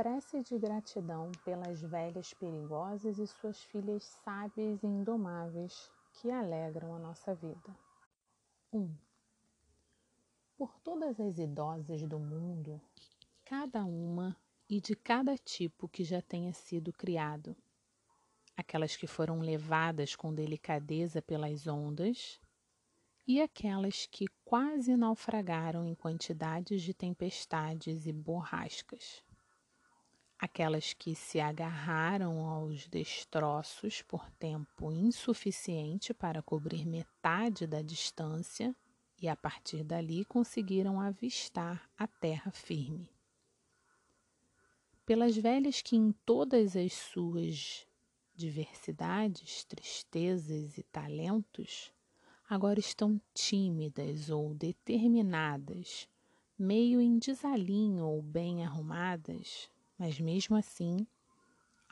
prece de gratidão pelas velhas perigosas e suas filhas sábias e indomáveis que alegram a nossa vida. 1. Um, por todas as idosas do mundo, cada uma e de cada tipo que já tenha sido criado, aquelas que foram levadas com delicadeza pelas ondas e aquelas que quase naufragaram em quantidades de tempestades e borrascas aquelas que se agarraram aos destroços por tempo insuficiente para cobrir metade da distância e a partir dali conseguiram avistar a terra firme. Pelas velhas que em todas as suas diversidades, tristezas e talentos agora estão tímidas ou determinadas, meio em desalinho ou bem arrumadas, mas mesmo assim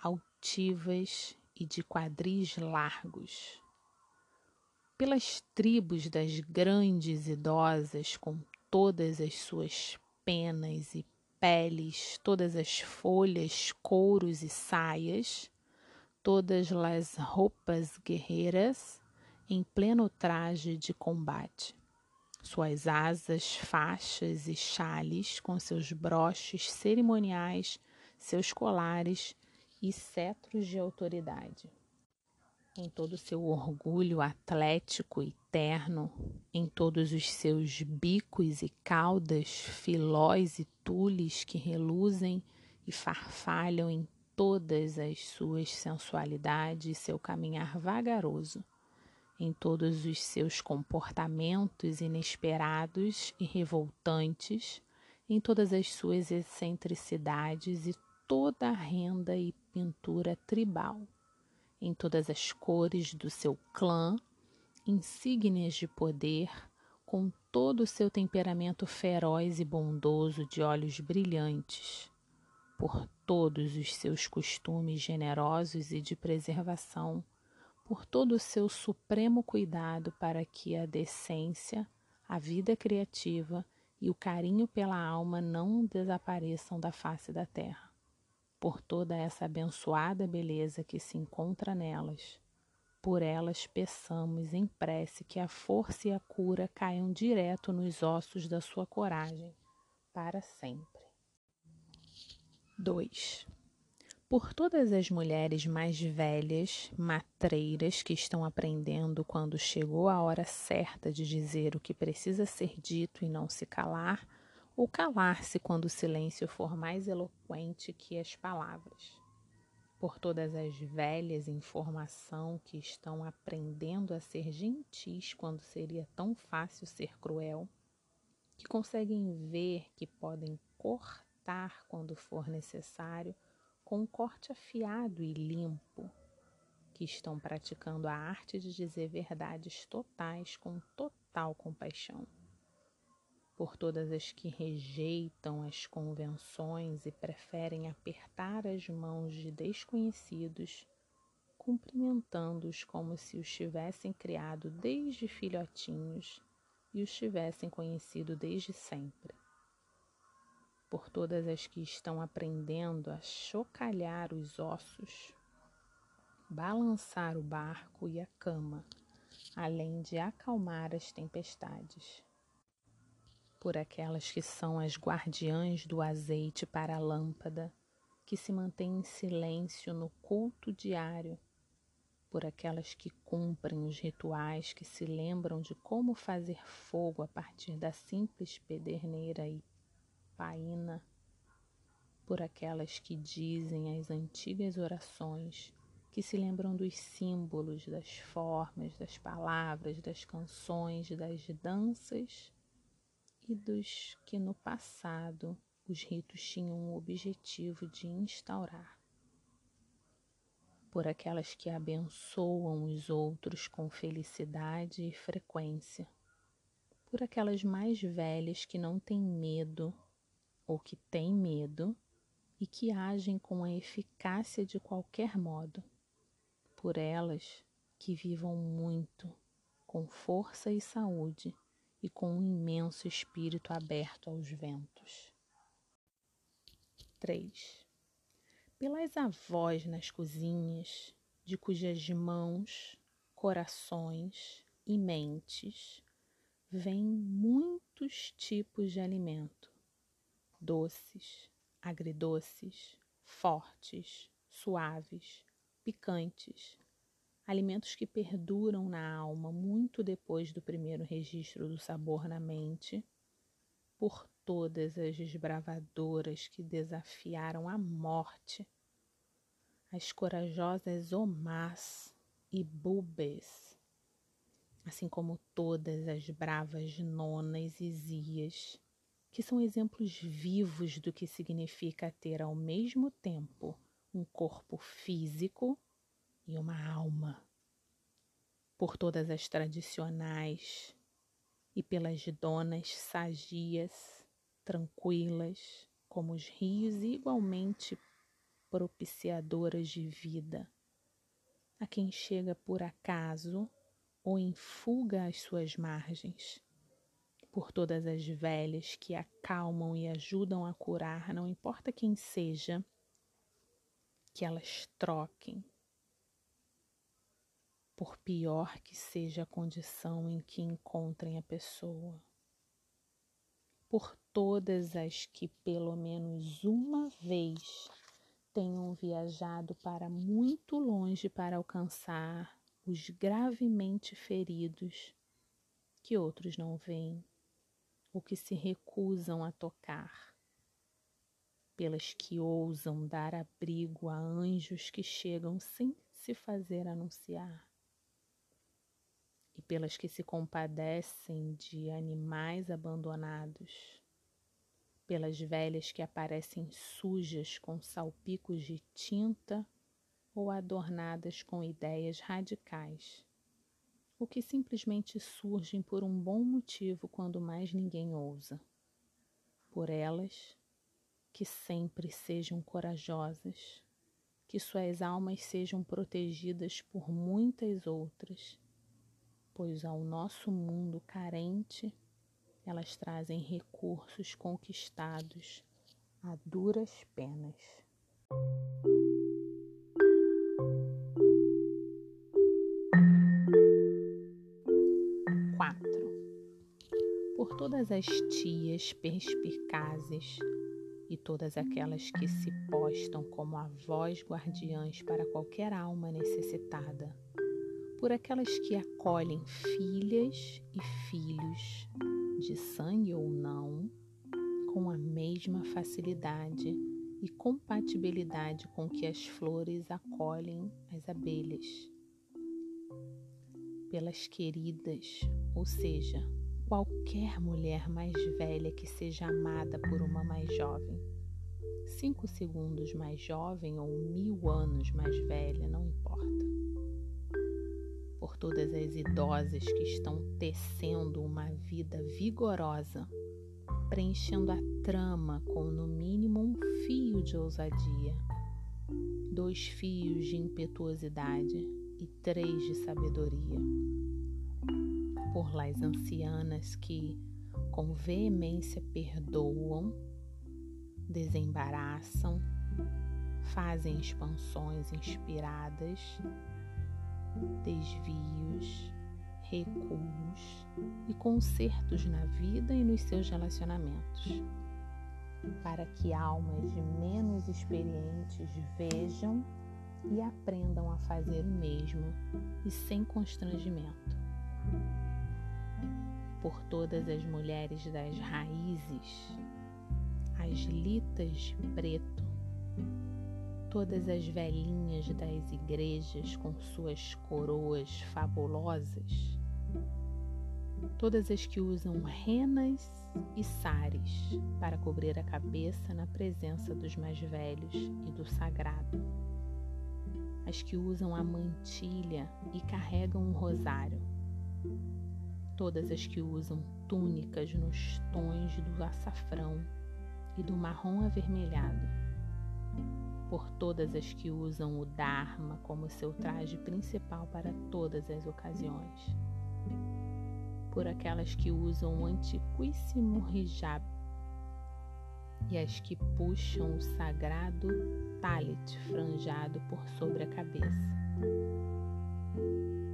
altivas e de quadris largos. Pelas tribos das grandes idosas, com todas as suas penas e peles, todas as folhas, couros e saias, todas as roupas guerreiras em pleno traje de combate suas asas, faixas e chales com seus broches cerimoniais seus colares e cetros de autoridade. Em todo o seu orgulho atlético e terno, em todos os seus bicos e caudas, filóis e tules que reluzem e farfalham em todas as suas sensualidades e seu caminhar vagaroso, em todos os seus comportamentos inesperados e revoltantes, em todas as suas excentricidades e toda a renda e pintura tribal, em todas as cores do seu clã, insígnias de poder, com todo o seu temperamento feroz e bondoso de olhos brilhantes, por todos os seus costumes generosos e de preservação, por todo o seu supremo cuidado para que a decência, a vida criativa e o carinho pela alma não desapareçam da face da terra por toda essa abençoada beleza que se encontra nelas. Por elas peçamos em prece que a força e a cura caiam direto nos ossos da sua coragem, para sempre. 2. Por todas as mulheres mais velhas, matreiras, que estão aprendendo quando chegou a hora certa de dizer o que precisa ser dito e não se calar, ou calar-se quando o silêncio for mais eloquente que as palavras. Por todas as velhas em formação que estão aprendendo a ser gentis quando seria tão fácil ser cruel, que conseguem ver que podem cortar quando for necessário com um corte afiado e limpo, que estão praticando a arte de dizer verdades totais com total compaixão por todas as que rejeitam as convenções e preferem apertar as mãos de desconhecidos, cumprimentando-os como se os tivessem criado desde filhotinhos e os tivessem conhecido desde sempre. Por todas as que estão aprendendo a chocalhar os ossos, balançar o barco e a cama, além de acalmar as tempestades por aquelas que são as guardiãs do azeite para a lâmpada, que se mantêm em silêncio no culto diário, por aquelas que cumprem os rituais, que se lembram de como fazer fogo a partir da simples pederneira e paina, por aquelas que dizem as antigas orações, que se lembram dos símbolos, das formas, das palavras, das canções, das danças e dos que no passado os ritos tinham o objetivo de instaurar. Por aquelas que abençoam os outros com felicidade e frequência. Por aquelas mais velhas que não têm medo ou que têm medo e que agem com a eficácia de qualquer modo. Por elas que vivam muito, com força e saúde e com um imenso espírito aberto aos ventos. 3. pelas avós nas cozinhas, de cujas mãos, corações e mentes vêm muitos tipos de alimento: doces, agridoces, fortes, suaves, picantes, alimentos que perduram na alma muito depois do primeiro registro do sabor na mente, por todas as desbravadoras que desafiaram a morte, as corajosas Omás e Bubes, assim como todas as bravas nonas e zias, que são exemplos vivos do que significa ter ao mesmo tempo um corpo físico e uma alma. Por todas as tradicionais e pelas donas sagias, tranquilas, como os rios igualmente propiciadoras de vida, a quem chega por acaso ou em fuga às suas margens, por todas as velhas que acalmam e ajudam a curar, não importa quem seja, que elas troquem por pior que seja a condição em que encontrem a pessoa, por todas as que pelo menos uma vez tenham viajado para muito longe para alcançar os gravemente feridos que outros não veem ou que se recusam a tocar, pelas que ousam dar abrigo a anjos que chegam sem se fazer anunciar e pelas que se compadecem de animais abandonados, pelas velhas que aparecem sujas com salpicos de tinta ou adornadas com ideias radicais, ou que simplesmente surgem por um bom motivo quando mais ninguém ousa. Por elas, que sempre sejam corajosas, que suas almas sejam protegidas por muitas outras pois ao nosso mundo carente elas trazem recursos conquistados a duras penas. Quatro. Por todas as tias perspicazes e todas aquelas que se postam como avós guardiãs para qualquer alma necessitada por aquelas que acolhem filhas e filhos, de sangue ou não, com a mesma facilidade e compatibilidade com que as flores acolhem as abelhas. Pelas queridas, ou seja, qualquer mulher mais velha que seja amada por uma mais jovem. Cinco segundos mais jovem ou mil anos mais velha, não importa por todas as idosas que estão tecendo uma vida vigorosa, preenchendo a trama com no mínimo um fio de ousadia, dois fios de impetuosidade e três de sabedoria. Por las ancianas que, com veemência, perdoam, desembaraçam, fazem expansões inspiradas desvios, recuos e consertos na vida e nos seus relacionamentos, para que almas menos experientes vejam e aprendam a fazer o mesmo e sem constrangimento. Por todas as mulheres das raízes, as litas de preto, todas as velhinhas das igrejas com suas coroas fabulosas, todas as que usam renas e sares para cobrir a cabeça na presença dos mais velhos e do sagrado, as que usam a mantilha e carregam um rosário, todas as que usam túnicas nos tons do açafrão e do marrom avermelhado por todas as que usam o Dharma como seu traje principal para todas as ocasiões, por aquelas que usam o antiquíssimo hijab e as que puxam o sagrado talit franjado por sobre a cabeça,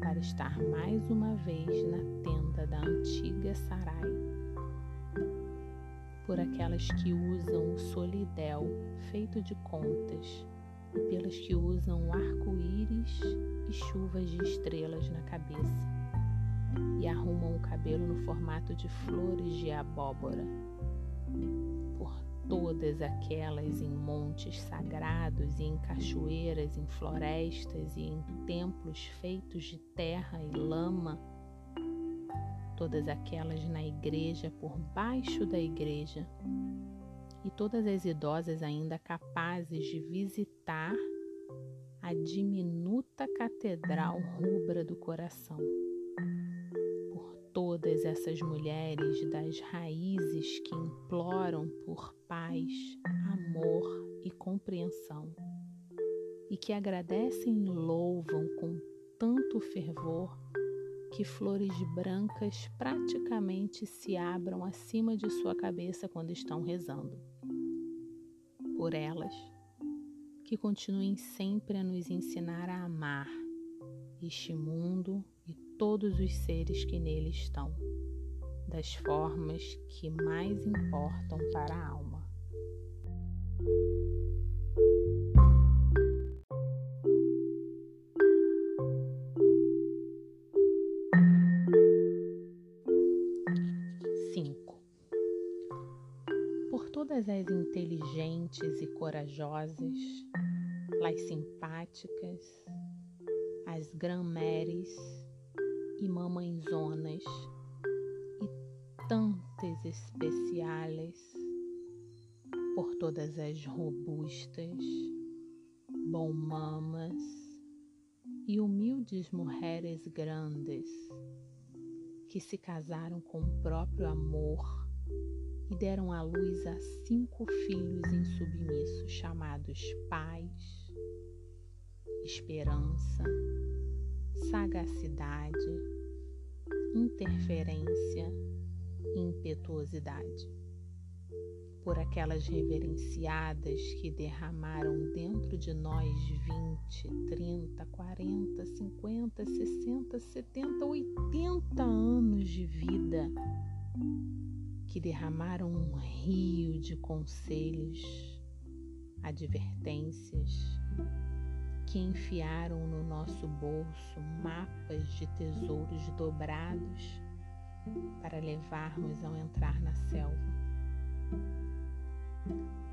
para estar mais uma vez na tenda da antiga Sarai, por aquelas que usam o solidel feito de contas e pelas que usam arco-íris e chuvas de estrelas na cabeça e arrumam o cabelo no formato de flores de abóbora. Todas aquelas em montes sagrados e em cachoeiras, em florestas e em templos feitos de terra e lama, todas aquelas na igreja, por baixo da igreja, e todas as idosas ainda capazes de visitar a diminuta catedral rubra do coração. Todas essas mulheres das raízes que imploram por paz, amor e compreensão. E que agradecem e louvam com tanto fervor que flores brancas praticamente se abram acima de sua cabeça quando estão rezando. Por elas, que continuem sempre a nos ensinar a amar este mundo todos os seres que nele estão, das formas que mais importam para a alma. Corajosas, as simpáticas, as granmeres, e mamãezonas e tantas especiais por todas as robustas, bom mamas e humildes mulheres grandes que se casaram com o próprio amor e deram à luz a cinco filhos insubmissos chamados paz, esperança, sagacidade, interferência e impetuosidade. Por aquelas reverenciadas que derramaram dentro de nós 20, 30, 40, 50, 60, 70, 80 anos de vida, que derramaram um rio de conselhos, advertências, que enfiaram no nosso bolso mapas de tesouros dobrados para levarmos ao entrar na selva,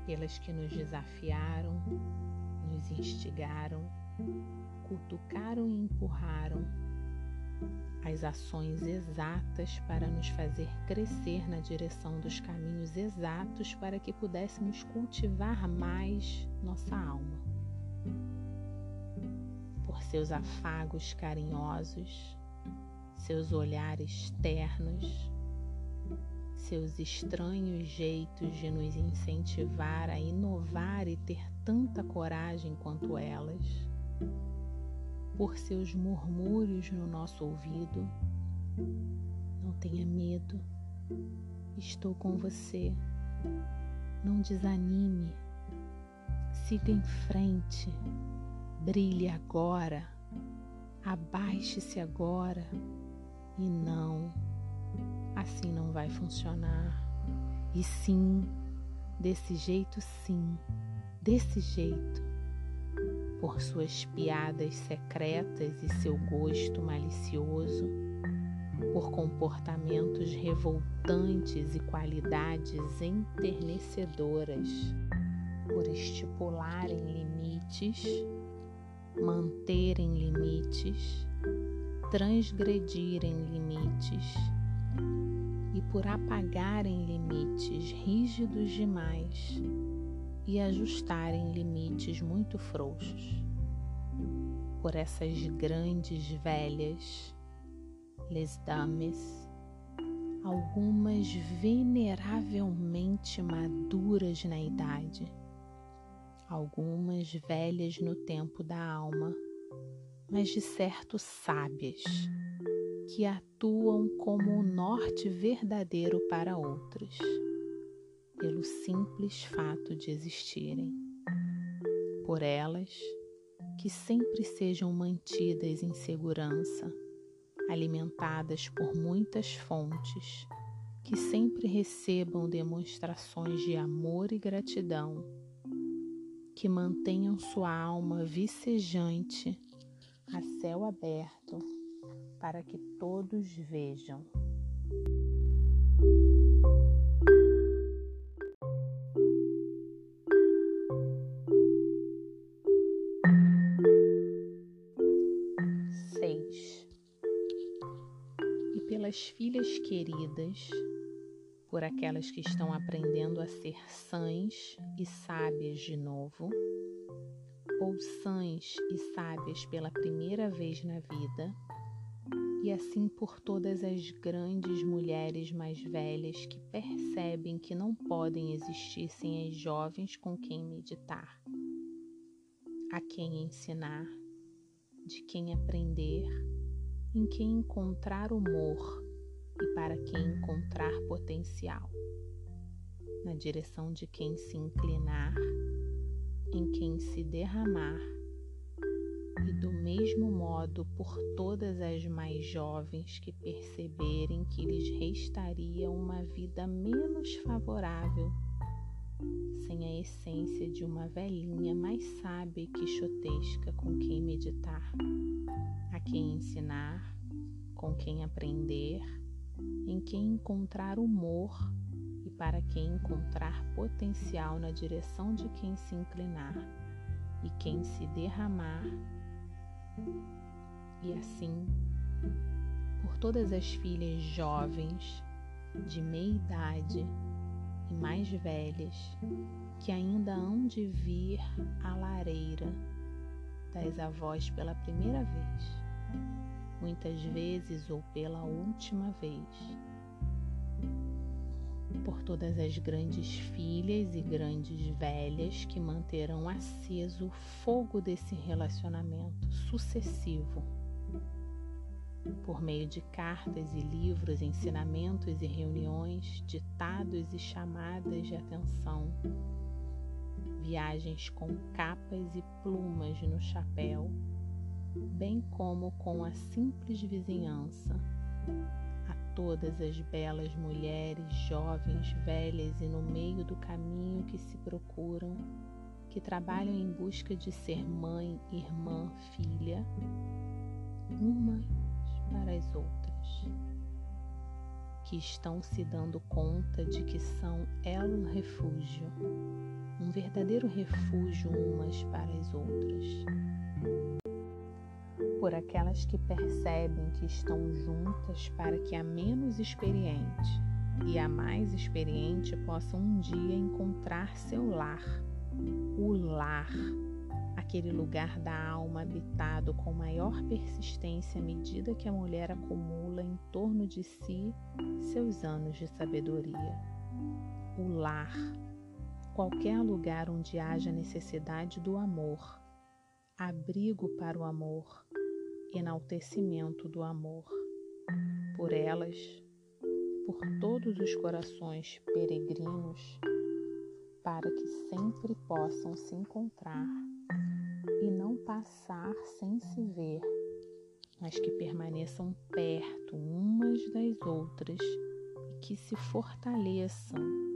pelas que nos desafiaram, nos instigaram, cutucaram e empurraram as ações exatas para nos fazer crescer na direção dos caminhos exatos para que pudéssemos cultivar mais nossa alma. Seus afagos carinhosos, seus olhares ternos, seus estranhos jeitos de nos incentivar a inovar e ter tanta coragem quanto elas, por seus murmúrios no nosso ouvido. Não tenha medo, estou com você. Não desanime, siga em frente brilhe agora, abaixe-se agora. E não, assim não vai funcionar. E sim, desse jeito sim, desse jeito. Por suas piadas secretas e seu gosto malicioso, por comportamentos revoltantes e qualidades enternecedoras, por estipularem limites manterem limites, transgredirem limites e por apagarem limites rígidos demais e ajustarem limites muito frouxos. Por essas grandes velhas, les dames, algumas veneravelmente maduras na idade algumas velhas no tempo da alma, mas de certo sábias, que atuam como o norte verdadeiro para outros. Pelo simples fato de existirem. Por elas, que sempre sejam mantidas em segurança, alimentadas por muitas fontes, que sempre recebam demonstrações de amor e gratidão, que mantenham sua alma vicejante a céu aberto para que todos vejam. Pelas filhas queridas, por aquelas que estão aprendendo a ser sãs e sábias de novo, ou sãs e sábias pela primeira vez na vida, e assim por todas as grandes mulheres mais velhas que percebem que não podem existir sem as jovens com quem meditar, a quem ensinar, de quem aprender em quem encontrar humor e para quem encontrar potencial, na direção de quem se inclinar, em quem se derramar, e do mesmo modo por todas as mais jovens que perceberem que lhes restaria uma vida menos favorável sem a essência de uma velhinha mais sábia e quixotesca com quem meditar quem ensinar, com quem aprender, em quem encontrar humor e para quem encontrar potencial na direção de quem se inclinar e quem se derramar. E assim, por todas as filhas jovens, de meia idade e mais velhas, que ainda hão de vir à lareira das avós pela primeira vez muitas vezes ou pela última vez, por todas as grandes filhas e grandes velhas que manterão aceso o fogo desse relacionamento sucessivo. Por meio de cartas e livros, ensinamentos e reuniões, ditados e chamadas de atenção, viagens com capas e plumas no chapéu bem como com a simples vizinhança, a todas as belas mulheres, jovens, velhas e no meio do caminho que se procuram, que trabalham em busca de ser mãe, irmã, filha, umas para as outras, que estão se dando conta de que são elo refúgio, um verdadeiro refúgio umas para as outras por aquelas que percebem que estão juntas para que a menos experiente e a mais experiente possam um dia encontrar seu lar, o lar, aquele lugar da alma habitado com maior persistência à medida que a mulher acumula em torno de si seus anos de sabedoria. O lar, qualquer lugar onde haja necessidade do amor, abrigo para o amor, enaltecimento do amor. Por elas, por todos os corações peregrinos, para que sempre possam se encontrar e não passar sem se ver, mas que permaneçam perto umas das outras e que se fortaleçam,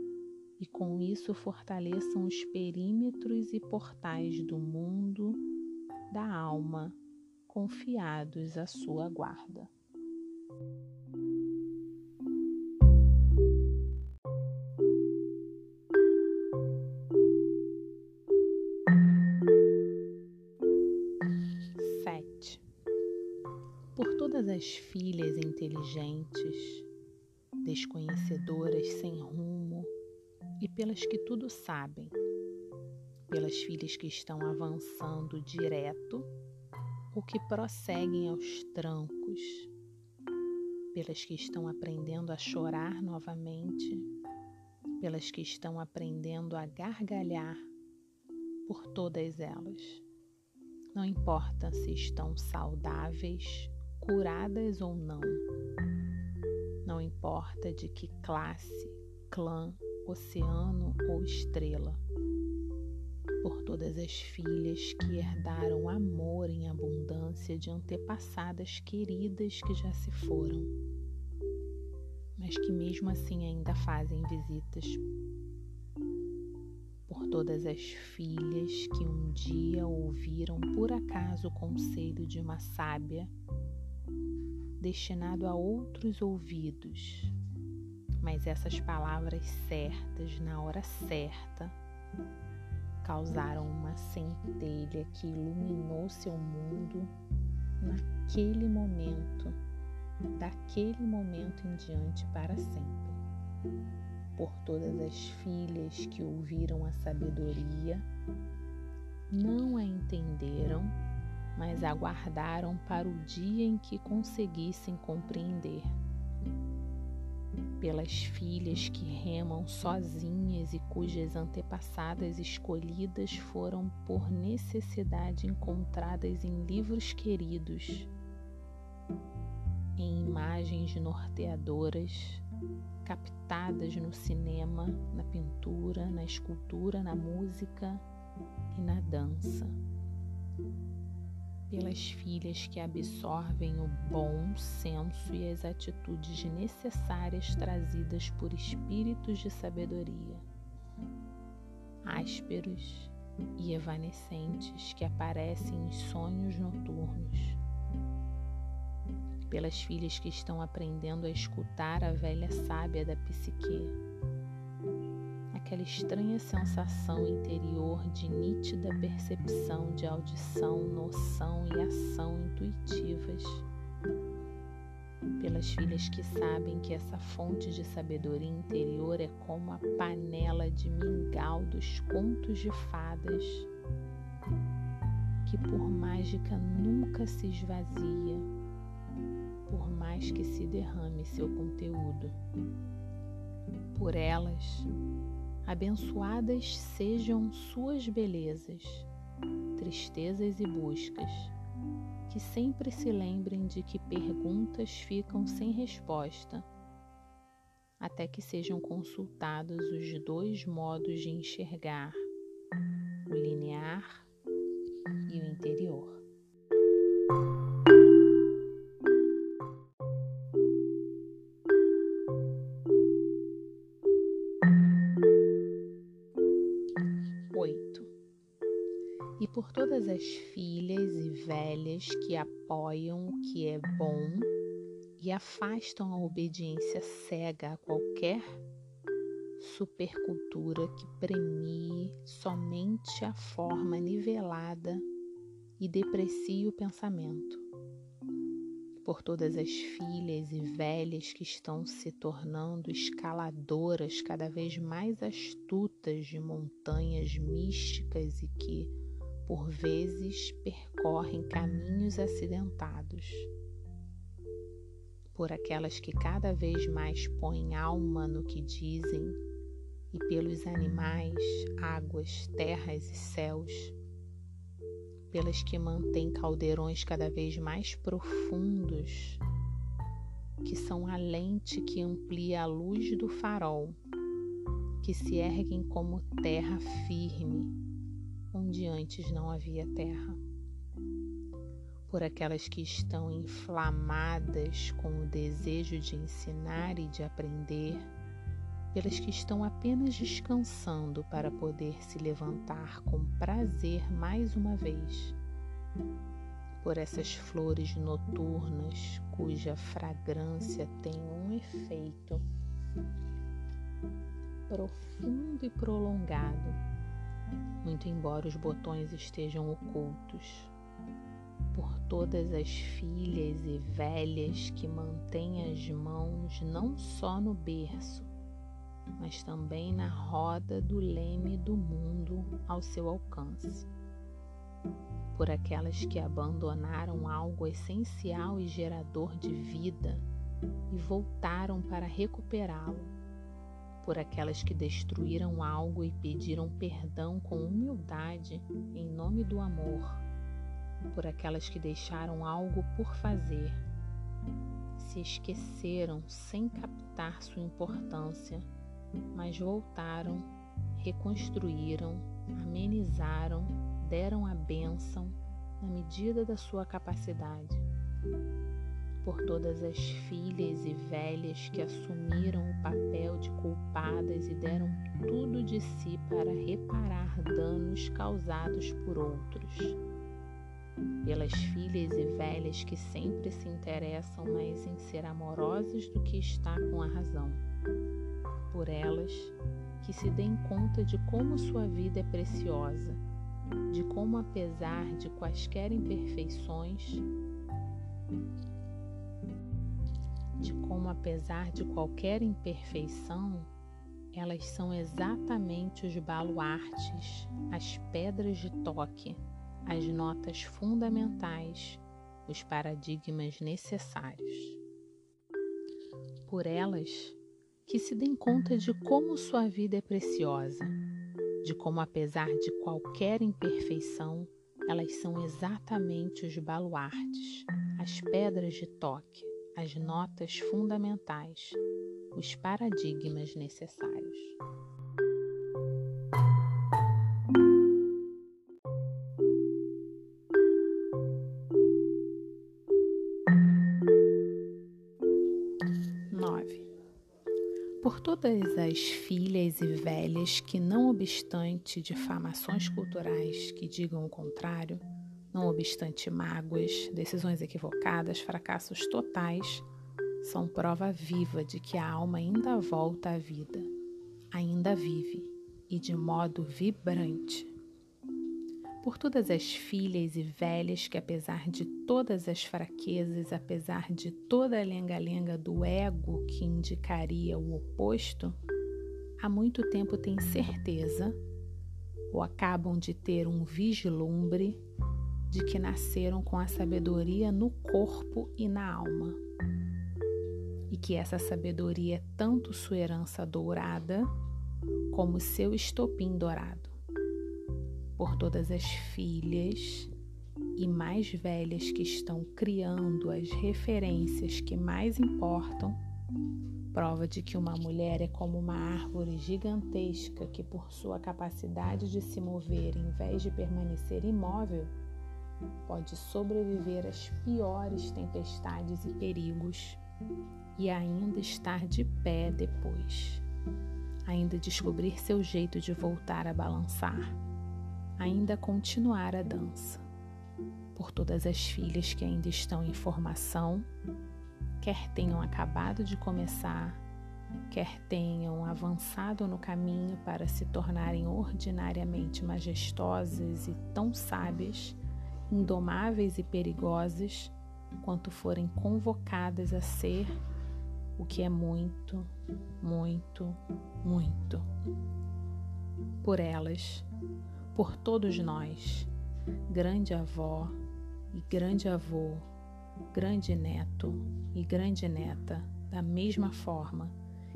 e com isso fortaleçam os perímetros e portais do mundo, da alma confiados à sua guarda. Sete. Por todas as filhas inteligentes, desconhecedoras sem rumo e pelas que tudo sabem, pelas filhas que estão avançando direto ou que prosseguem aos trancos, pelas que estão aprendendo a chorar novamente, pelas que estão aprendendo a gargalhar, por todas elas. Não importa se estão saudáveis, curadas ou não. Não importa de que classe, clã, oceano ou estrela. Por todas as filhas que herdaram amor em abundância de antepassadas queridas que já se foram, mas que mesmo assim ainda fazem visitas. Por todas as filhas que um dia ouviram por acaso o conselho de uma sábia destinado a outros ouvidos, mas essas palavras certas, na hora certa, causaram uma centelha que iluminou seu mundo naquele momento, daquele momento em diante para sempre. Por todas as filhas que ouviram a sabedoria, não a entenderam mas aguardaram para o dia em que conseguissem compreender. Pelas filhas que remam sozinhas e cujas antepassadas escolhidas foram por necessidade encontradas em livros queridos, em imagens norteadoras, captadas no cinema, na pintura, na escultura, na música e na dança pelas filhas que absorvem o bom senso e as atitudes necessárias trazidas por espíritos de sabedoria, ásperos e evanescentes que aparecem em sonhos noturnos, pelas filhas que estão aprendendo a escutar a velha sábia da psique aquela estranha sensação interior de nítida percepção de audição, noção e ação intuitivas. Pelas filhas que sabem que essa fonte de sabedoria interior é como a panela de mingau dos contos de fadas, que por mágica nunca se esvazia, por mais que se derrame seu conteúdo. Por elas, Abençoadas sejam suas belezas, tristezas e buscas, que sempre se lembrem de que perguntas ficam sem resposta, até que sejam consultados os dois modos de enxergar, o linear e o interior. Por todas as filhas e velhas que apoiam o que é bom e afastam a obediência cega a qualquer supercultura que premie somente a forma nivelada e deprecie o pensamento. Por todas as filhas e velhas que estão se tornando escaladoras cada vez mais astutas de montanhas místicas e que por vezes percorrem caminhos acidentados, por aquelas que cada vez mais põem alma no que dizem, e pelos animais, águas, terras e céus, pelas que mantêm caldeirões cada vez mais profundos, que são a lente que amplia a luz do farol, que se erguem como terra firme onde antes não havia terra. Por aquelas que estão inflamadas com o desejo de ensinar e de aprender, pelas que estão apenas descansando para poder se levantar com prazer mais uma vez, por essas flores noturnas cuja fragrância tem um efeito profundo e prolongado muito embora os botões estejam ocultos, por todas as filhas e velhas que mantêm as mãos não só no berço, mas também na roda do leme do mundo ao seu alcance. Por aquelas que abandonaram algo essencial e gerador de vida e voltaram para recuperá-lo por aquelas que destruíram algo e pediram perdão com humildade em nome do amor, por aquelas que deixaram algo por fazer, se esqueceram sem captar sua importância mas voltaram, reconstruíram, amenizaram, deram a bênção na medida da sua capacidade. Por todas as filhas e velhas que assumiram o papel de culpadas e deram tudo de si para reparar danos causados por outros. Pelas filhas e velhas que sempre se interessam mais em ser amorosas do que estar com a razão. Por elas que se deem conta de como sua vida é preciosa de como, apesar de quaisquer imperfeições, de como, apesar de qualquer imperfeição, elas são exatamente os baluartes, as pedras de toque, as notas fundamentais, os paradigmas necessários. Por elas, que se deem conta de como sua vida é preciosa de como, apesar de qualquer imperfeição, elas são exatamente os baluartes, as pedras de toque, as notas fundamentais, os paradigmas necessários. 9. Por todas as filhas e velhas que, não obstante difamações culturais que digam o contrário, não obstante mágoas, decisões equivocadas, fracassos totais, são prova viva de que a alma ainda volta à vida, ainda vive e de modo vibrante. Por todas as filhas e velhas que, apesar de todas as fraquezas, apesar de toda a lenga-lenga do ego que indicaria o oposto, há muito tempo têm certeza ou acabam de ter um vislumbre de que nasceram com a sabedoria no corpo e na alma. E que essa sabedoria é tanto sua herança dourada como seu estopim dourado por todas as filhas e mais velhas que estão criando as referências que mais importam, prova de que uma mulher é como uma árvore gigantesca que, por sua capacidade de se mover em vez de permanecer imóvel, pode sobreviver às piores tempestades e perigos e ainda estar de pé depois, ainda descobrir seu jeito de voltar a balançar ainda continuar a dança. Por todas as filhas que ainda estão em formação, quer tenham acabado de começar, quer tenham avançado no caminho para se tornarem ordinariamente majestosas e tão sábias, indomáveis e perigosas, quanto forem convocadas a ser o que é muito, muito, muito. Por elas, por todos nós, grande avó e grande avô, grande neto e grande neta, da mesma forma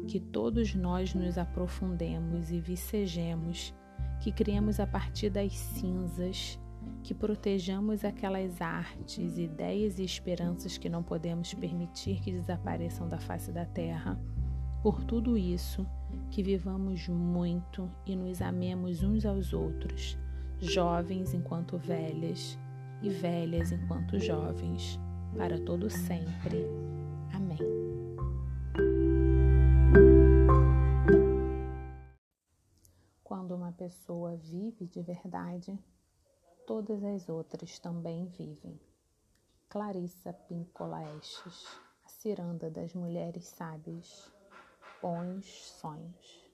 que todos nós nos aprofundemos e vicejemos, que criemos a partir das cinzas, que protejamos aquelas artes, ideias e esperanças que não podemos permitir que desapareçam da face da terra. Por tudo isso, que vivamos muito e nos amemos uns aos outros, jovens enquanto velhas e velhas enquanto jovens, para todo sempre. Amém. Quando uma pessoa vive de verdade, todas as outras também vivem. Clarissa Pincola Estes, a ciranda das mulheres sábias bons sonhos.